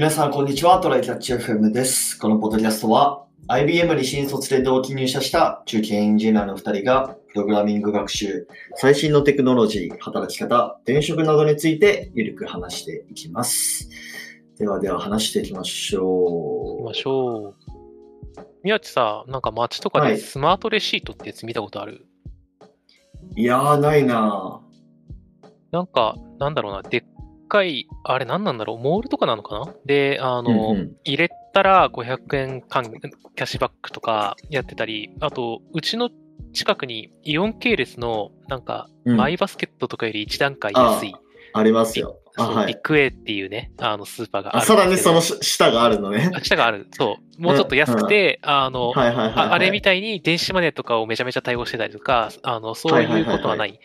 皆さん、こんにちは。トライキャッチ FM です。このポッドキャストは、IBM に新卒で同期入社した中堅エンジニアの2人が、プログラミング学習、最新のテクノロジー、働き方、転職などについて、ゆるく話していきます。ではでは話していきまし行きょましょう。宮地さ、なんか街とかはいでスマートレシートってやつ見たことある、う。いやー、ないななんか、なんだろうな、でっかい、あれ何なんだろう、モールとかなのかな？で、あぁ。の、うんうん入れたら500円還キャッシュバックとかやってたり、あと、うちの近くにイオン系列の、なんか、うんマイバスケットとかより一段階安い、ありますよ。ビッグ A っていうね、あの、スーパーがああ、るんさらにそのし下があるのね。あ下がある。そう。もうちょっと安くて、あの、はいはいはい、はい。ああれみたいに電子マネーとかをめちゃめちゃ対応してたりとか、あの、そういうことはない。あの、うー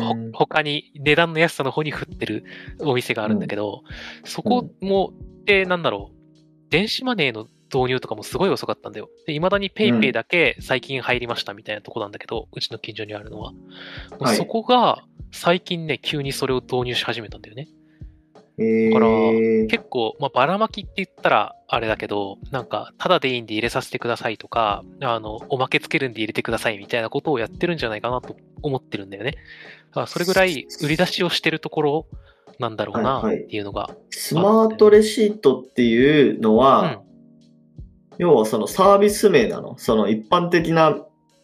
ほん。他に値段の安さの方に振ってるお店があるんだけど、そこも、で、なんだろう、電子マネーの導入とかもすごい遅かったんだよ。で、未だに PayPay だけ最近入りましたみたいなとこなんだけど、うちの近所にあるのは。はいそこが、最近ね、急にそれを導入し始めたんだよね。からー、結構、まあ、ばらまきって言ったらあれだけど、なんか、ただでいいんで入れさせてくださいとか、あの、おまけつけるんで入れてくださいみたいなことをやってるんじゃないかなと思ってるんだよね。だからそれぐらい売り出しをしてるところなんだろうなはいはいっていうのが。スマートレシートっていうのは、要はそのサービス名なの？その一般的な、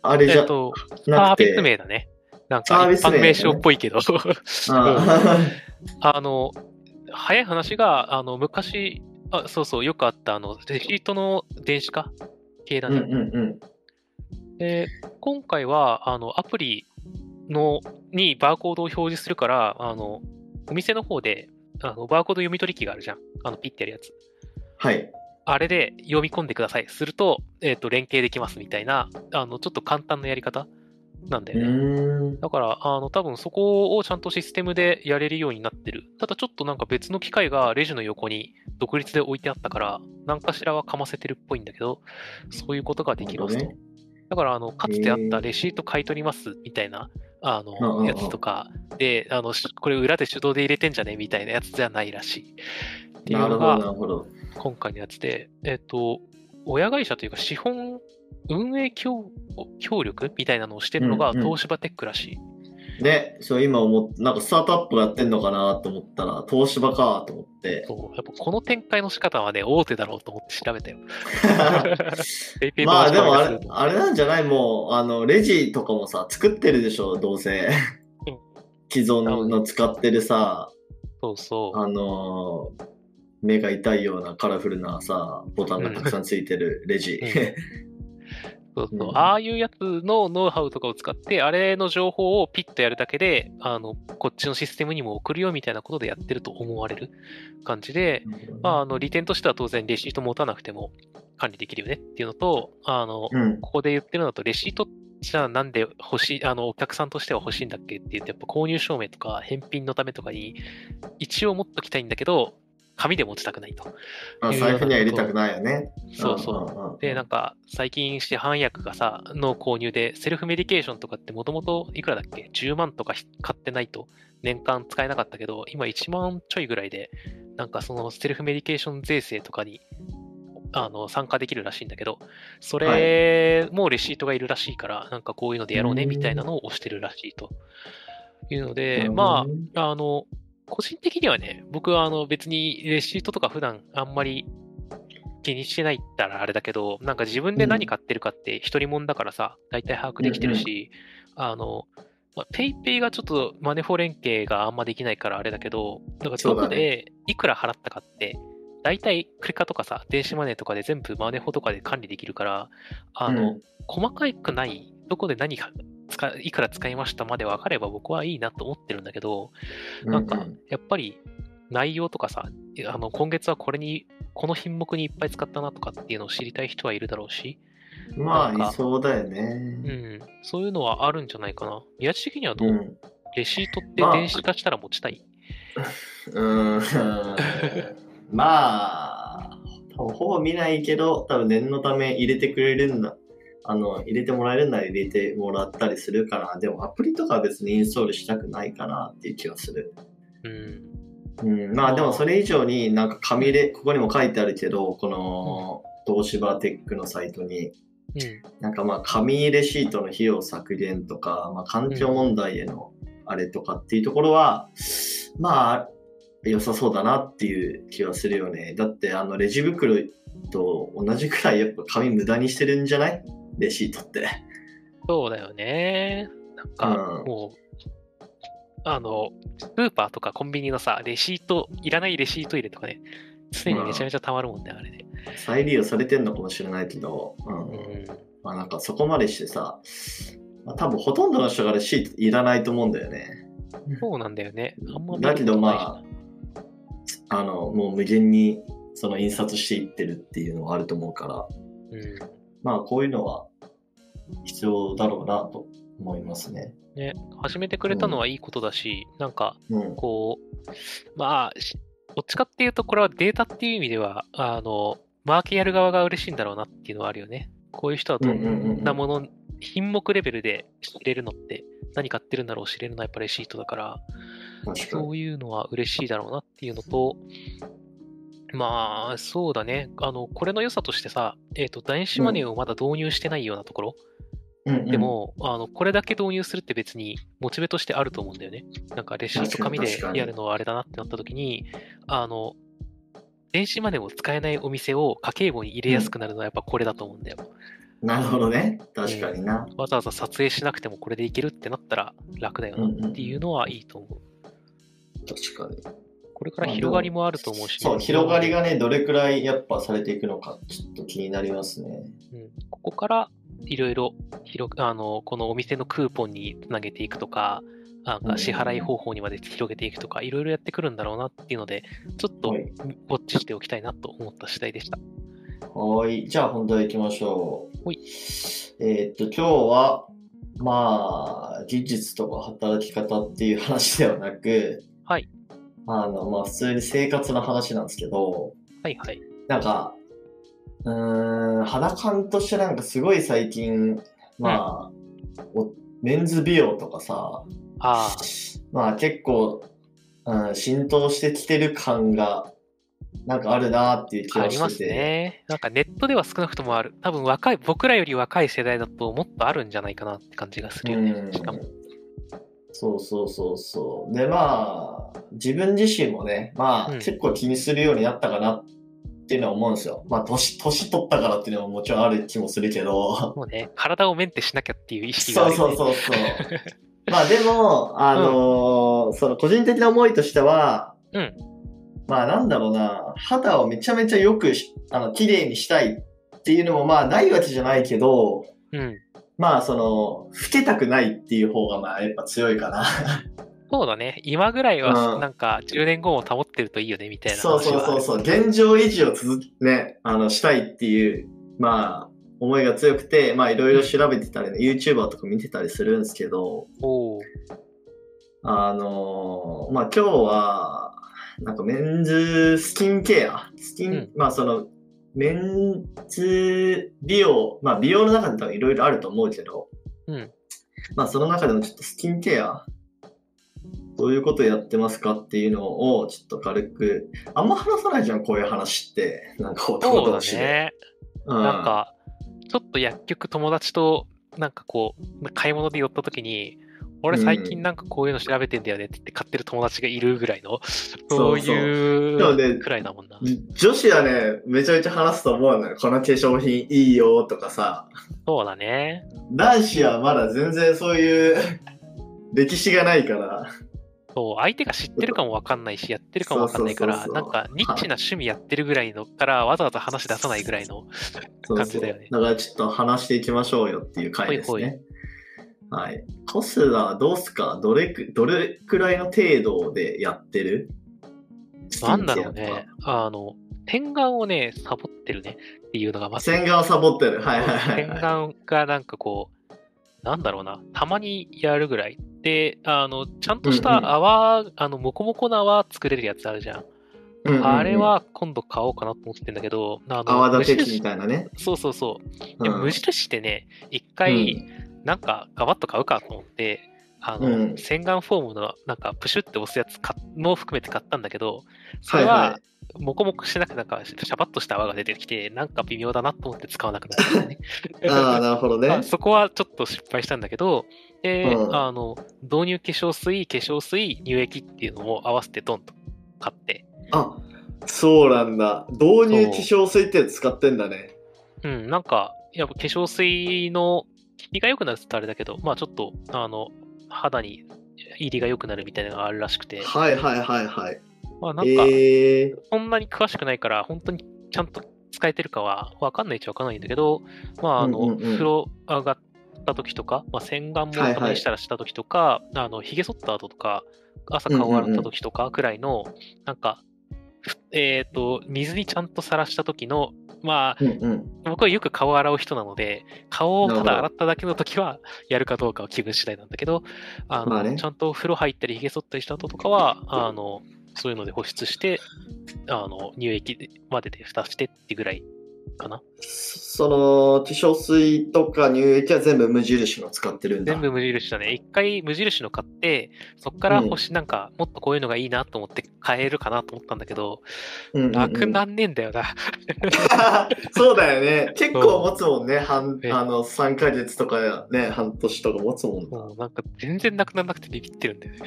あれじゃえっと、サなくて。ービス名だね。なんか一般名称っぽいけど。あ あの、早い話が、あの、昔、あそうそう、よくあった、あの、レシートの電子化？系だうんね。うんうん。で、今回は、あの、アプリの、にバーコードを表示するから、あの、お店の方で、あの、バーコード読み取り機があるじゃん。あの、ピッてやるやつ。はい。あれで読み込んでください。すると、えっ、と、連携できますみたいな、あの、ちょっと簡単なやり方なんだうよね。だから、あの、多分そこをちゃんとシステムでやれるようになってる。ただちょっとなんか別の機械がレジの横に独立で置いてあったから、何かしらはかませてるっぽいんだけど、そういうことができますと。なるだから、あの、かつてあったレシート買い取りますみたいな、あの、やつとかで、あの、しこれ裏で手動で入れてんじゃねみたいなやつじゃないらしい。っていうのが。今回のやつで、えっと、親会社というか資本運営協協力みたいなのをしてるのがうんうん東芝テックらしい。で、そう今思っなんかスタートアップがやってんのかなと思ったら、東芝かと思って。そうやっぱこの展開の仕方はね、大手だろうと思って調べたよ。まあでもあれあれなんじゃない？もう、あの、レジとかもさ、作ってるでしょ、どうせうん。既存の使ってるさ、そうそう。あのー目が痛いようなカラフルなさ、ボタンがたくさんついてるレジ。うん そうそううんああいうやつのノウハウとかを使って、あれの情報をピッとやるだけで、あの、こっちのシステムにも送るよみたいなことでやってると思われる感じで、まあ、あの利点としては当然レシート持たなくても管理できるよねっていうのと、あの、うん。ここで言ってるのだと、レシートじゃあなんで欲しい、あの、お客さんとしては欲しいんだっけって言って、やっぱ購入証明とか返品のためとかに、一応持っときたいんだけど、紙で持ちたくないと。あ財布には入れたくないよね。そうそう。うで、なんか、最近市販薬がさ、の購入で、セルフメディケーションとかってもともといくらだっけ ?10 万とかひ買ってないと年間使えなかったけど、今1万ちょいぐらいで、なんかそのセルフメディケーション税制とかに、あの、参加できるらしいんだけど、それもレシートがいるらしいから、なんかこういうのでやろうねみたいなのを押してるらしいというので、まあ、あの、個人的にはね、僕はあの別にレシートとか普段あんまり気にしてないったらあれだけど、なんか自分で何買ってるかって独りもんだからさ、大体把握できてるし、あの、まあ、ペイペイがちょっとマネフォ連携があんまできないからあれだけど、だからどこでいくら払ったかって、大体クレカとかさ、電子マネーとかで全部マネフォとかで管理できるから、あの、うん。細かくない、どこで何いくら使いましたまで分かれば僕はいいなと思ってるんだけど、なんか、やっぱり内容とかさ、あの今月はこれに、この品目にいっぱい使ったなとかっていうのを知りたい人はいるだろうし、まあ、いそうだようね。ん、そういうのはあるんじゃないかな。宮地的にはどう、うん。レシートってまあ電子化したら持ちたい、うーん。まあ、ほほぼ見ないけど、多分念のため入れてくれるんだ。あの、入れてもらえるなら入れてもらったりするかな。でもアプリとかは別にインストールしたくないかなっていう気がする。うん。うん、まあでもそれ以上になんか紙で、ここにも書いてあるけど、この東芝テックのサイトに、うん。なんかまあ紙レシートの費用削減とか、まあ環境問題へのあれとかっていうところは、まあ良さそうだなっていう気はするよね。だってあのレジ袋と同じくらいやっぱ紙無駄にしてるんじゃない？レシートって。そうだよね。なんか、うんもう、あの、スーパーとかコンビニのさ、レシート、いらないレシート入れとかね、常にめちゃめちゃ溜まるもんね、あれね。再利用されてんのかもしれないけど、うん。うん。まあなんかそこまでしてさ、まあ、多分ほとんどの人がレシートいらないと思うんだよね。そうなんだよね。あんま見だけどまあ、あの、もう無限にその印刷していってるっていうのはあると思うから、うん。まあこういうのは必要だろうなと思いますね。ね、始めてくれたのはいいことだし、なんか、うん。こう、まあ、しどっちかっていうと、これはデータっていう意味では、あの、マーケやる側が嬉しいんだろうなっていうのはあるよね。こういう人はどんなもの、品目レベルで知れるのって、何買ってるんだろう知れるのはやっぱレシートだから、そうに。いうのは嬉しいだろうなっていうのと、まあ、そうだね。あの、これの良さとしてさ、えっ、と、電子マネーをまだ導入してないようなところ、うんうんで、も、あの、これだけ導入するって別にモチベとしてあると思うんだよね。なんかレシート紙でやるのはあれだなってなった時に、あの、電子マネーを使えないお店を家計簿に入れやすくなるのはやっぱこれだと思うんだよ。なるほどね。確かにな。わざわざ撮影しなくてもこれでいけるってなったら楽だよなっていうのはいいと思う。確かに。これから広がりもあると思うし、そう、広がりがね、どれくらいやっぱされていくのか、ちょっと気になりますね。うん、ここからいろいろ広くあのこのお店のクーポンにつなげていくとか、なんか支払い方法にまで広げていくとか、いろいろやってくるんだろうなっていうので、ちょっとウはいォッチしておきたいなと思った次第でした。はい。じゃあ本題行きましょう。ほいえーっと、今日は、まあ、技術とか働き方っていう話ではなく、はい。あの、まあ、普通に生活の話なんですけど、はいはい。なんか、うーん、肌感としてなんかすごい最近、まあ、おメンズ美容とかさ、ああ、まあ結構、うん、浸透してきてる感が、なんかあるなっていう気ありますがしてて。ね。なんかネットでは少なくともある。多分若い、僕らより若い世代だともっとあるんじゃないかなって感じがするよね。うんしかも。そうそうそうそう。で、まあ、自分自身もね、まあ、うん結構気にするようになったかなっていうのは思うんですよ。まあ、年、年取ったからっていうのももちろんある気もするけど。もうね、体をメンテしなきゃっていう意識があそうそうそうそう。まあでも、あのーその個人的な思いとしては、うんまあなんだろうな、肌をめちゃめちゃよくし、あの、綺麗にしたいっていうのもまあないわけじゃないけど、うん。まあその、老けたくないっていう方がまあやっぱ強いかな。そうだね。今ぐらいは、うんなんか、10年後も保ってるといいよね、みたいなそう話はある。そうそうそう。現状維持を続き、ね、あの、したいっていう、まあ、思いが強くて、まあいろいろ調べてたりね、YouTuber とか見てたりするんですけど、あのーまあ今日は、なんかメンズスキンケア、スキン、うんまあその、メンズ美容、まあ美容の中でいろいろあると思うけど、うん。まあその中でもちょっとスキンケア、どういうことやってますかっていうのをちょっと軽く、あんま話さないじゃん、こういう話って。なんか男同士で。ね。うんなんか、ちょっと薬局友達と、なんかこう、買い物で寄った時に、俺最近なんかこういうの調べてんだよねって言って買ってる友達がいるぐらいの、そういうくらいだもんな。女子はね、めちゃめちゃ話すと思うのよ。この化粧品いいよとかさ。そうだね。男子はまだ全然そういう歴史がないから。そう、相手が知ってるかもわかんないし、やってるかもわかんないから、そうそうそうそうなんかニッチな趣味やってるぐらいのから、わざわざ話出さないぐらいの、そう感じだよねだからちょっと話していきましょうよっていう回ですね。はい。コスラどうすか？どれく、どれくらいの程度でやってる？なんだろうね。あの、点眼をね、サボってるねっていうのがまか。ず。洗顔サボってる。はいはいはい、がなんかこう、なんだろうな、たまにやるぐらい。で、あの、ちゃんとしうんうんた泡、あの、モコモコな泡作れるやつあるじゃん。うんうんうんあれ、は今度買おうかなと思ってんだけど、あの泡立て器みたいなね。そうそうそう。でうん無印ってね、一回、なんかガバッと買うかと思って、あの、うん洗顔フォームのなんかプシュって押すやつかも含めて買ったんだけど、それは、はいモコモコしてなくなんかシャバッとした泡が出てきて、なんか微妙だなと思って使わなくなったね。ああ、なるほどね まあ。そこはちょっと失敗したんだけど、で、うんあの、導入化粧水、化粧水、乳液っていうのを合わせてドンと買って、あ、そうなんだ。導入化粧水って使ってんだね。うん、なんか、やっぱ化粧水の効きが良くなるって言ったらあれだけど、まあちょっと、あの、肌に入りが良くなるみたいなのがあるらしくて、はいはいはいはい。まあなんか、ええそんなに詳しくないから、本当にちゃんと使えてるかは分かんないっちゃ分かんないんだけど、まあ、あの、うんうんうん。風呂上がった時とか、まあ、洗顔もはいはいたまにしたらした時とか、あの、髭剃った後とか、朝顔洗った時とかくらいの、なんか、ふえっ、と、水にちゃんとさらした時の、まあ、うんうん。僕はよく顔を洗う人なので、顔をただ洗っただけの時はやるかどうかは気分次第なんだけど、あの、まあねちゃんと風呂入ったり髭剃ったりした後とかは、あの、そういうので保湿して、あの、乳液までで蓋してってぐらいかな？その、化粧水とか乳液は全部無印の使ってるんだ。全部無印だね。一回無印の買って、そっから星なんか、もっとこういうのがいいなと思って買えるかなと思ったんだけど、うんうんうんなくなんねえんだよな。そうだよね。結構持つもんね。半ねあの3ヶ月とかね、半年とか持つもんな。なんか全然なくならなくてビビってるんだよね。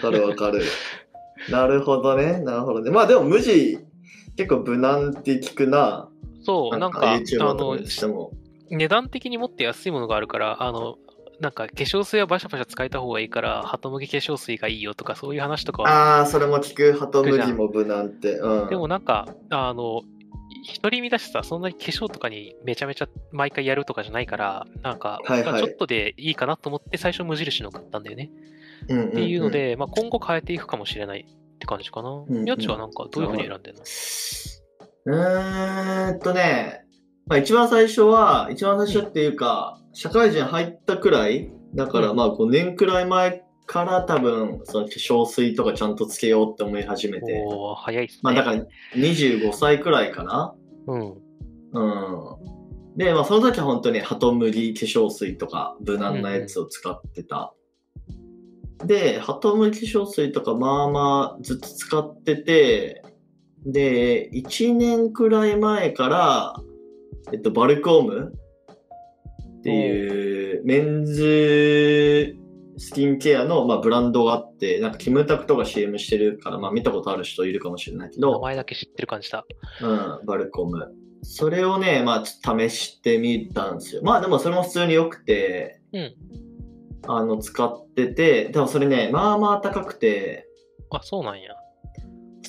かるわかる。なるほどね。なるほどね。まあでも無地、結構無難って聞くな。そう、なんか、あの。値段的にもっと安いものがあるから、あの、なんか化粧水はバシャバシャ使えた方がいいから、ハトムギ化粧水がいいよとか、そういう話とかは。ああ、それも聞く。ハトムギも無難って。うん。でもなんか、あの、一人身だしさ、そんなに化粧とかにめちゃめちゃ毎回やるとかじゃないから、なんか、はいはいまあちょっとでいいかなと思って最初無印の買ったんだよね。うんうんうんっていうの、で、まあ今後変えていくかもしれないって感じかな。んうんやつはなんかどういうふうに選んでんの？うーんとね、まあ、一番最初は、一番最初っていうか、社会人入ったくらい、だからうんまあ5年くらい前から多分、その化粧水とかちゃんとつけようって思い始めて、おー、早いっすね。まあだから25歳くらいかな。うん。うん。で、まあその時は本当にハトムギ化粧水とか無難なやつを使ってた。で、ハトムギ化粧水とかまあまあずっと使ってて、で、1年くらい前から、えっと、バルコームっていうメンズスキンケアの、まあ、ブランドがあって、なんかキムタクとか CM してるから、まあ見たことある人いるかもしれないけど、名前だけ知ってる感じだ。うん、バルコム。それをね、まあ、ちょっと試してみたんですよ。まあ、でもそれも普通に良くて、うん。あの、使ってて、でもそれね、まあまあ高くて、あ、そうなんや。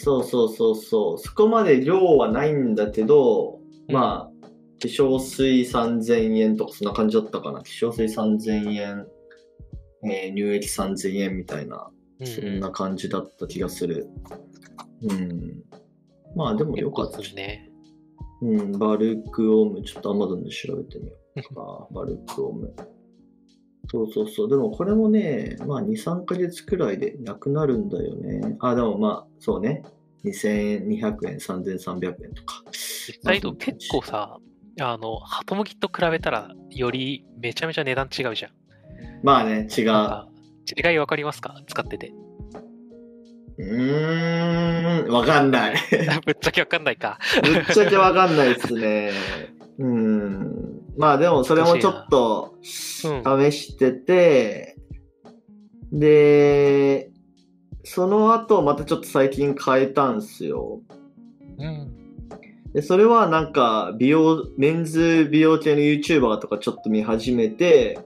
そうそうそうそう、そこまで量はないんだけど、うんまあ、化粧水3000円とかそんな感じだったかな。化粧水3000円、えー乳液3000円みたいな、うんそんな感じだった気がする。うん。まあ、でも良かった結構するね。うん、バルクオム、ちょっと Amazon で調べてみようか。バルクオム。そうそうそう。でもこれもね、まあ2、3ヶ月くらいでなくなるんだよね。あ、でもまあ、そうね。2200円、3300円とか。実際と結構さ、あの、ハトムギと比べたら、よりめちゃめちゃ値段違うじゃん。まあね、違う。違いわかりますか？使ってて。うーん、わかんない。ぶっちゃけわかんないか。ぶっちゃけわかんないですね。うん。まあでもそれもちょっとうん。試してて、で、その後またちょっと最近変えたんすよ。うん。で、それはなんか美容、メンズ美容系の YouTuber とかちょっと見始めて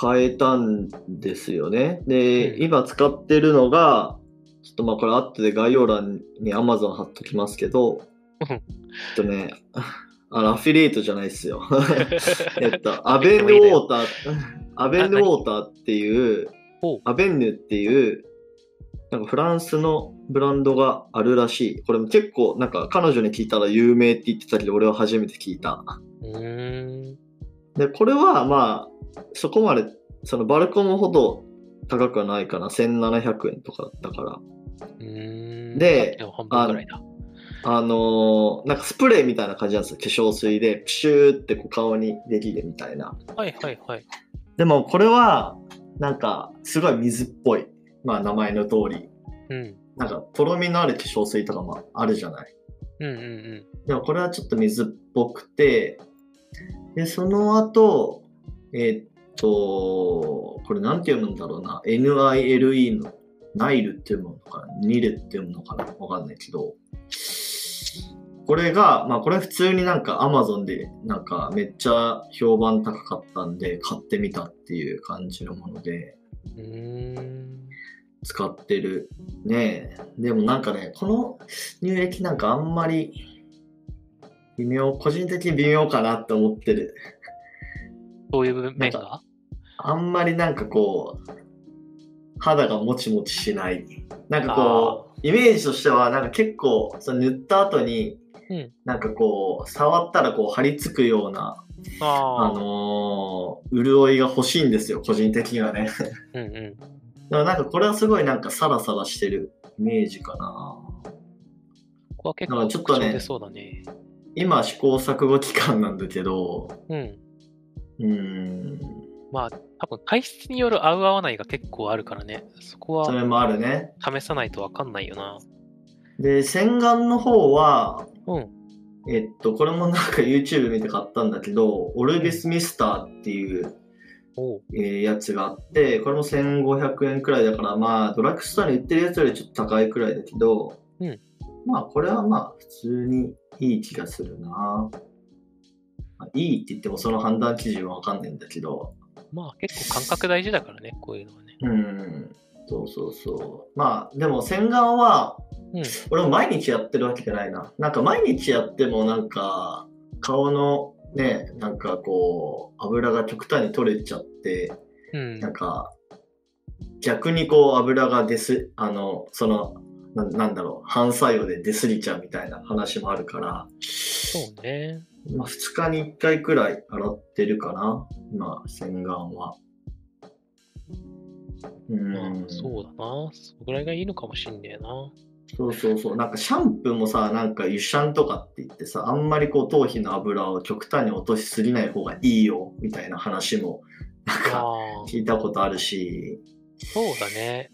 変えたんですよね。で、うん今使ってるのが、ちょっとまあこれ後で概要欄に Amazon 貼っときますけど、うんちょっとね、あの、アフィリエイトじゃないですよ。えっと、アベンヌウォーター、アベンヌウォーターっていう、アベンヌっていう、なんかフランスのブランドがあるらしい。これも結構、なんか彼女に聞いたら有名って言ってたけど、俺は初めて聞いた。で、これはまあ、そこまで、そのバルコムほど高くはないかな。1700円とかだったから。でさっきの。あのーなんかスプレーみたいな感じなんですよ。化粧水で、プシューってこう顔にできるみたいな。はいはいはい。でもこれは、なんか、すごい水っぽい。まあ、名前の通り。うん。なんか、とろみのある化粧水とかもあるじゃない。うんうんうん。でも、これはちょっと水っぽくて、で、その後、えーっと、これなんて読むんだろうな。NILE の、ナイルって読むのかな？ニルって読むのかな？わかんないけど。これが、まあこれ普通になんか Amazon でなんかめっちゃ評判高かったんで買ってみたっていう感じのもので。使ってる。ねえ。でもなんかね、この乳液なんかあんまり微妙、個人的に微妙かなって思ってる。そういう面が？あんまりなんかこう、肌がもちもちしない。なんかこう、イメージとしてはなんか結構その塗った後に、うんなんかこう、触ったらこう張り付くような、ああ。あのー潤いが欲しいんですよ、個人的にはね。うんうん。だからなんかこれはすごいなんかサラサラしてるイメージかな。ここは結構らちょっとねね。今試行錯誤期間なんだけど、うん。うーん、まあ、多分体質による合う合わないが結構あるからね。そこはそれもあるね。試さないとわかんないよな。で、洗顔の方は、うん。えっと、これもなんか YouTube 見て買ったんだけど、オルビスミスターっていう。えーやつがあって、これも1500円くらいだから、まあ、ドラッグストアに売ってるやつよりちょっと高いくらいだけど、うんまあ、これはまあ、普通にいい気がするな。まあいいって言ってもその判断基準はわかんないんだけど、まあ結構感覚大事だからね、こういうのはね。うん、そうそうそう。まあ、でも洗顔は、うん。俺も毎日やってるわけじゃないな。なんか毎日やってもなんか顔のね、なんかこう油が極端に取れちゃって、うん。なんか逆にこう油が出す、あの、その、ななんだろう、反作用で出すぎちゃうみたいな話もあるから、そうね。まあ2日に1回くらい洗ってるかな。まあ洗顔は。うまあん、そうだな。そのぐらいがいいのかもしんねえな。そうそうそう。なんかシャンプーもさ、なんか油シャンとかって言ってさ、あんまりこう頭皮の油を極端に落としすぎない方がいいよ、みたいな話も、なんか聞いたことあるし。そうだね。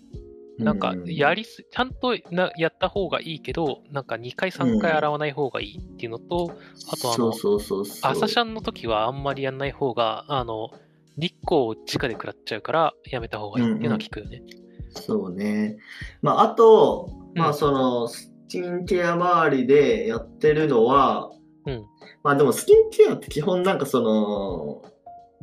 なんかう、やりす、ちゃんとなやった方がいいけど、なんか2回3回洗わない方がいいっていうのと、あとあのそうそうそうそう。朝シャンの時はあんまりやんない方が、あの、日光を直で食らっちゃうからやめた方がいいっていうのは聞くよね。そうね。まあ、あと、まあ、うんその、スキンケア周りでやってるのは、うんまあでもスキンケアって基本なんかその、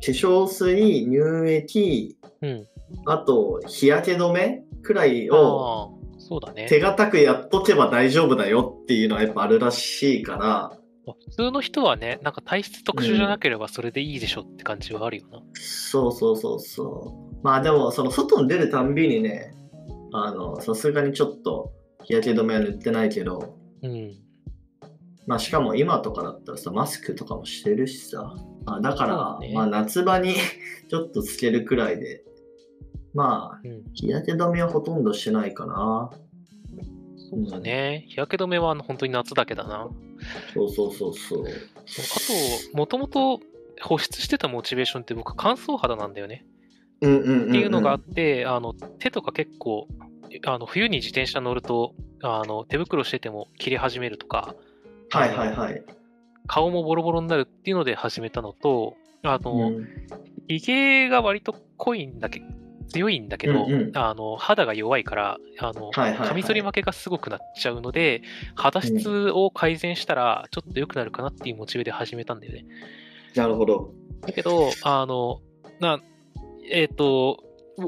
化粧水、乳液、うん。あと日焼け止めくらいをそうだね。手堅くやっとけば大丈夫だよっていうのはやっぱあるらしいから、まあ普通の人はね、なんか体質特殊じゃなければそれでいいでしょって感じはあるよな。そうそうそうそう。まあでもその外に出るたんびにね、あの、さすがにちょっと日焼け止めは塗ってないけど、うん。まあしかも今とかだったらさ、マスクとかもしてるしさ。まあ、だから、ねまあ夏場に ちょっとつけるくらいで、まあうん。日焼け止めはほとんどしてないかな。そうだね。日焼け止めは本当に夏だけだな。そうそうそうそう。あと、もともと保湿してたモチベーションって僕乾燥肌なんだよね。うんうんうん、うん。っていうのがあって、あの手とか結構あの冬に自転車乗るとあの手袋してても切れ始めるとかはいはいはい。顔もボロボロになるっていうので始めたのとあの、うんひげが割と濃いんだけ強いんだけど、うんうんあの肌が弱いからあの、はいはいはいカミソリ負けがすごくなっちゃうので肌質を改善したらちょっと良くなるかなっていうモチベで始めたんだよね。なるほど。だけど、あの、な、えっ、と、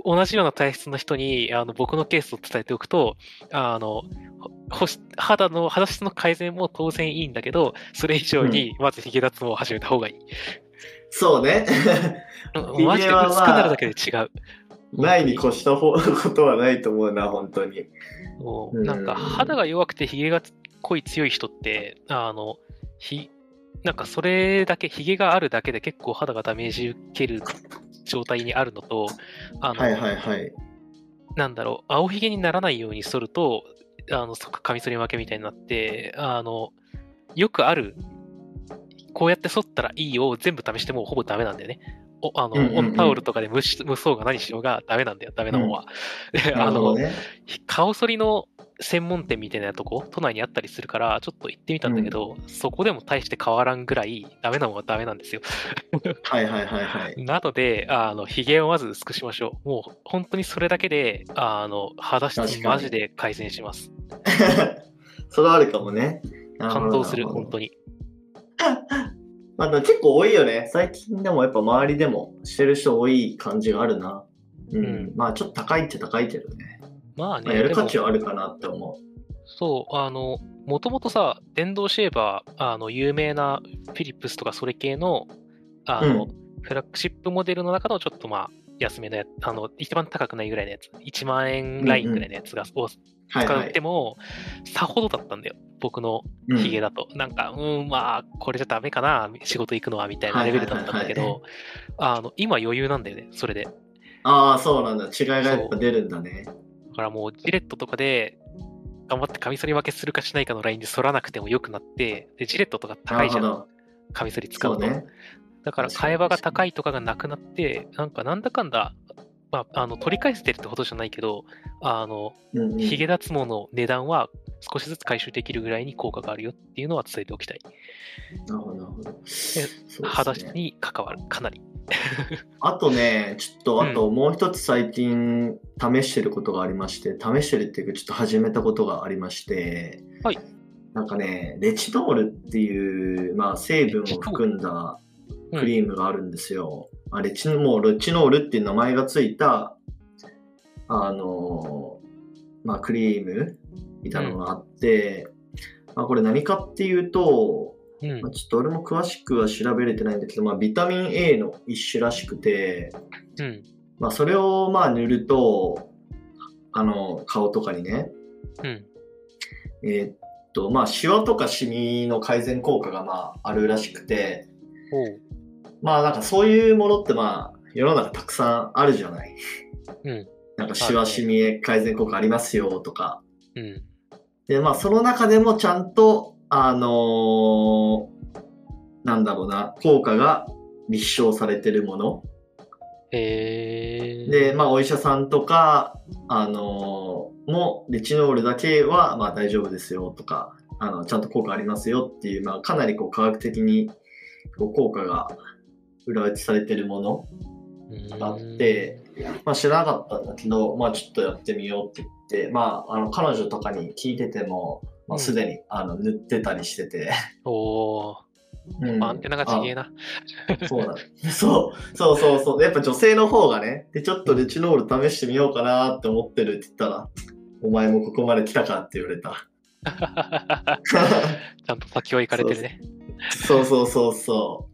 同じような体質の人にあの僕のケースを伝えておくと、あの、肌の、肌質の改善も当然いいんだけど、それ以上にまずヒゲ脱毛を始めた方がいい。そうね。うんマジで薄くなるだけで違う。ないに越した方ことはないと思うな、本当に。もううんなんか肌が弱くてヒゲが濃い強い人って、あの、ひ、なんかそれだけ、ヒゲがあるだけで結構肌がダメージ受ける状態にあるのと、あの、はいはいはい。なんだろう、青ひげにならないように剃ると、あの、即カミソリ負けみたいになって、あの、よくある、こうやって剃ったらいいよを全部試してもほぼダメなんだよね。おあの、うんうんうんオンタオルとかで無し無双が何しようがダメなんだよ、ダメなもんは。で、あの、ね。顔剃りの専門店みたいなとこ、都内にあったりするから、ちょっと行ってみたんだけど、そこでも大して変わらんぐらい、ダメなもんはダメなんですよ。はいはいはいはい。なので、あの、髭をまず薄くしましょう。もう、本当にそれだけで、あの、肌質マジで改善します。それはあるかもね。感動する、本当に。まあ、結構多いよね。最近でもやっぱ周りでもしてる人多い感じがあるな。うん。うんまあちょっと高いっちゃ高いけどね。まあね、まあ、やる価値はあるかなって思そう、あの、もともとさ、電動シェーバー、あの、有名なフィリップスとかそれ系の、あの、フラッグシップモデルの中のちょっとまあ、安めのやつ、あの、一番高くないぐらいのやつ、1万円ラインぐらいのやつが、をう。はい使はい。っても、さほどだったんだよ。僕のうんヒゲだと。なんか、うん、まあ、これじゃダメかな、仕事行くのは、みたいなレベルだったんだけど、あの、今余裕なんだよね、それで。だああ、そうなんだ。違いがやっぱ出るんだね。からもう、ジレットとかで、頑張ってカミソリ分けするかしないかのラインで反らなくても良くなって、で、ジレットとか高いじゃん。カミソリ使うと。そうね。だから、確かに替え刃が高いとかがなくなって、なんか、なんだかんだ、まあ、あの、取り返してるってことじゃないけど、あの、うんうんヒゲ脱毛の値段は少しずつ回収できるぐらいに効果があるよっていうのは伝えておきたい。なるほど、なるほど。に関わる、かなり。あとね、ちょっと、あともう一つ最近試してることがありまして、試してるっていうか、ちょっと始めたことがありまして、はい。なんかね、レチノールっていう、まあ、成分を含んだクリームがあるんですよ。あレチノもうレチノールっていう名前がついた、あのーまあ、クリームみたいなのがあって、まあ、これ何かっていうと、うんまあ、ちょっと俺も詳しくは調べれてないんだけど、まあ、ビタミン A の一種らしくて、うん。まあ、それをまあ塗ると、あの、顔とかにね、うん。えーっと、まあ、シワとかシミの改善効果がまあ、あるらしくて。まあ、なんかそういうものってまあ、世の中たくさんあるじゃない。うん。なんかシワシミ改善効果ありますよとか。うん。で、まあ、その中でもちゃんと、あのーなんだろうな、効果が立証されてるもの。へー。で、まあ、お医者さんとか、あのーも、レチノールだけは、まあ、大丈夫ですよとか、あの、ちゃんと効果ありますよっていう、まあ、かなりこう、科学的に、こう、効果が裏打ちされてるものうんがあって、まあ、知らなかったんだけど、まあ、ちょっとやってみようって言って、まあ、あの、彼女とかに聞いてても、まあ、うんすでに、あの、塗ってたりしてて、おー。うんまあアンテナがちげえな。そうだ。そう、そうそうそう。やっぱ女性の方がね、で、ちょっとレチノール試してみようかなって思ってるって言ったら、お前もここまで来たかって言われた。ちゃんと先は行かれてるね。そうそうそうそう。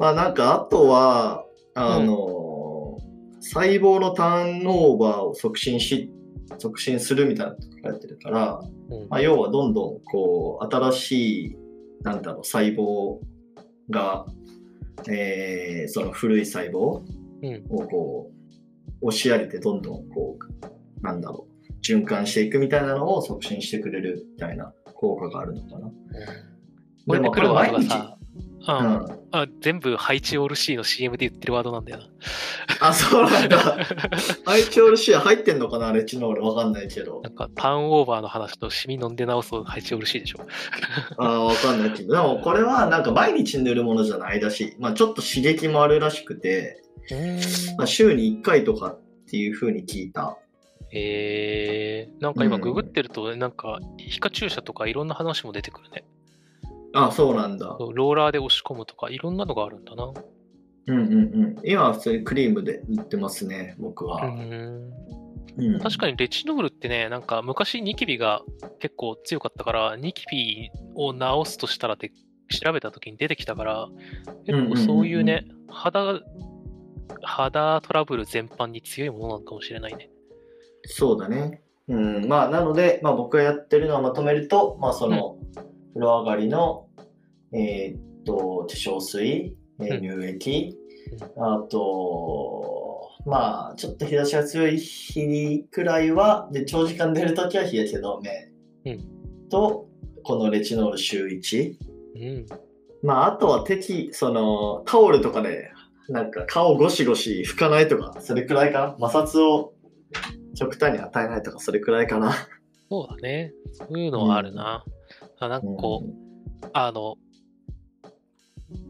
まあなんか、あとは、あの、細胞のターンオーバーを促進し、促進するみたいなこと書かれてるから、うん。まあ、要はどんどんこう、新しい、なんだろう、細胞が、えーその古い細胞うん。をこう、押し上げてどんどんこう、なんだろう、循環していくみたいなのを促進してくれるみたいな効果があるのかな。これてくるワードが日さ、ううんん。あ全部ハイチオール C の CM で言ってるワードなんだよな。あ、そうなんだ。アイチオール入ってんのかなレチノールわかんないけどな。んかターンオーバーの話とシミ飲んで直すハイチオール C でしょ。あーわかんないけど。でもこれはなんか毎日塗るものじゃないらしい。まあちょっと刺激もあるらしくて、まあ、週に1回とかっていう風に聞いた。えー、なんか今うんググってると、なんか皮下注射とかいろんな話も出てくるね。あ、そうなんだ。ローラーで押し込むとかいろんなのがあるんだな。うんうんうん。今は普通にクリームで塗ってますね、僕うは。んうん、確かにレチノールってね、なんか昔ニキビが結構強かったから、ニキビを治すとしたらって調べた時に出てきたから、結構そういうね、肌、肌トラブル全般に強いものなのかもしれないね。そうだね。うん。まあ、なので、まあ僕がやってるのをまとめると、まあその、風呂上がりの、えーっと、化粧水、えーうん乳液、あと、まあ、ちょっと日差しが強い日くらいは、で、長時間出るときは日焼け止め、うんと、このレチノール週1。うん。まあ、あとは適、その、タオルとかでなんか顔ゴシゴシ拭かないとか、それくらいかな。摩擦を極端に与えないとか、それくらいかな。そうだね。そういうのはあるな。あなんかこう、あの、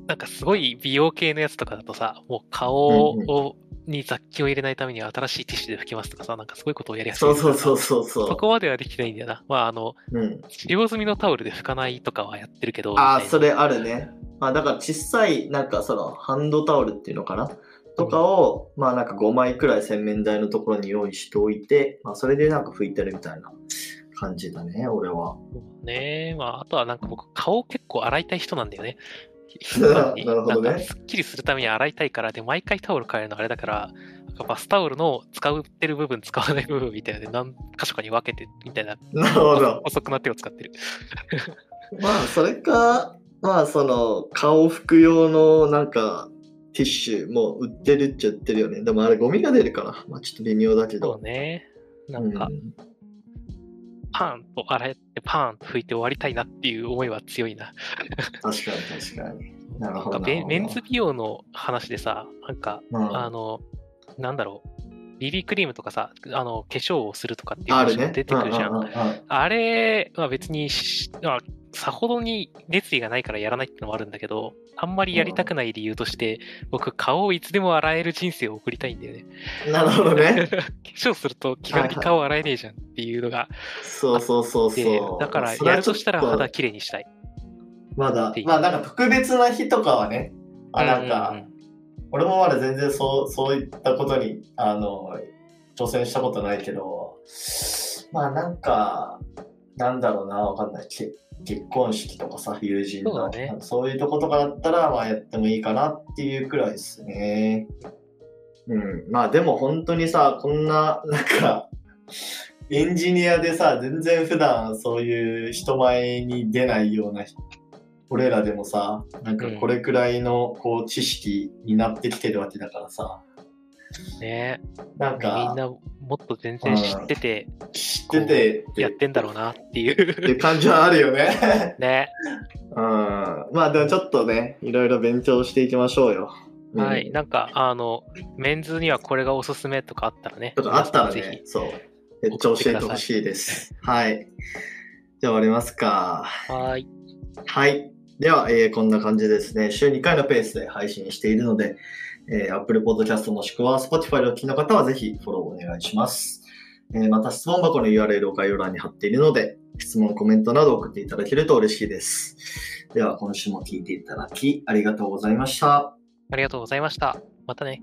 なんかすごい美容系のやつとかだとさ、もう顔を、に雑菌を入れないために新しいティッシュで拭きますとかさ、なんかすごいことをやりやすい。そうそうそうそうそう。そこまではできないんだよな。まああの、うん。治療済みのタオルで拭かないとかはやってるけど。ああ、それあるね。まあだから小さい、なんかその、ハンドタオルっていうのかな？とかを、まあなんか5枚くらい洗面台のところに用意しておいて、まあそれでなんか拭いてるみたいな感じだね、俺は。ね。まああとはなんか僕、顔結構洗いたい人なんだよね。なるほどねすっきりするために洗いたいから、で、毎回タオル変えるのあれだから、なんかバスタオルの使ってる部分、使わない部分みたいなので何箇所かに分けてみたいな、なるほど。遅くな手を使ってる。まあそれか、まあその、顔拭く用のなんか、ティッシュも売ってるっちゃ売ってるよね。でもあれゴミが出るから、まあちょっと微妙だけそどう。ね。なんかう、んパーンと洗ってパーンと拭いて終わりたいなっていう思いは強いな。確かに確かに。なるほどメンズ美容の話でさ、なんか、うんあの、なんだろう、BB クリームとかさ、あの、化粧をするとかっていう。話も出てくるじゃん。うううんうんあれは別にし、まあ、さほどに熱意がないからやらないってのもあるんだけど、あんまりやりたくない理由として、僕、顔をいつでも洗える人生を送りたいんだよね。なるほどね。化粧すると気軽に顔洗えねえじゃんっていうのがそうそうそうでそう。だからやるとしたら肌きれいにしたい。まだまあなんか特別な日とかはね、あ、なんうか、ん俺もまだ全然そう、そういったことに、あの、挑戦したことないけど、まあなんか、なんだろうな、わかんない。け結婚式とかさ、友人の、そうだねそういうとことかだったら、まあやってもいいかなっていうくらいですね。うん。まあでも本当にさ、こんな、なんか、エンジニアでさ、全然普段そういう人前に出ないような人俺らでもさ、なんかこれくらいのこう知識になってきてるわけだからさ、ねみんなんかなもっと全然知ってて知っててやってんだろうなっていって。感じはあるよね。ね。うん。まあでもちょっとね、いろいろ勉強していきましょうよ。うんはい。なんか、あの、メンズにはこれがおすすめとかあったらね。ちょっとあったらぜひ。、ねそう。めっちゃ教えてほしいです。はい。じゃあ終わりますか。はーい。はい。では、えーこんな感じですね、週2回のペースで配信しているので、えー Apple Podcast もしくは Spotify でお聞きの方はぜひフォローお願いします。えーまた質問箱の URL を概要欄に貼っているので、質問、コメントなど送っていただけると嬉しいです。では、今週も聞いていただきありがとうございました。ありがとうございました。またね。